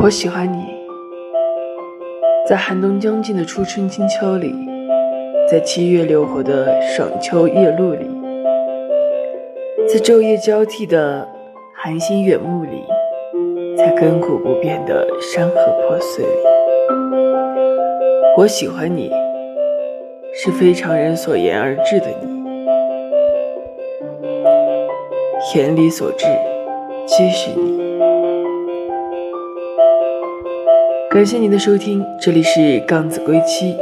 我喜欢你，在寒冬将近的初春金秋里，在七月流火的爽秋夜露里，在昼夜交替的寒星远暮里，在亘古不变的山河破碎里，我喜欢你，是非常人所言而至的你，眼里所至皆是你。感谢您的收听，这里是杠子归期。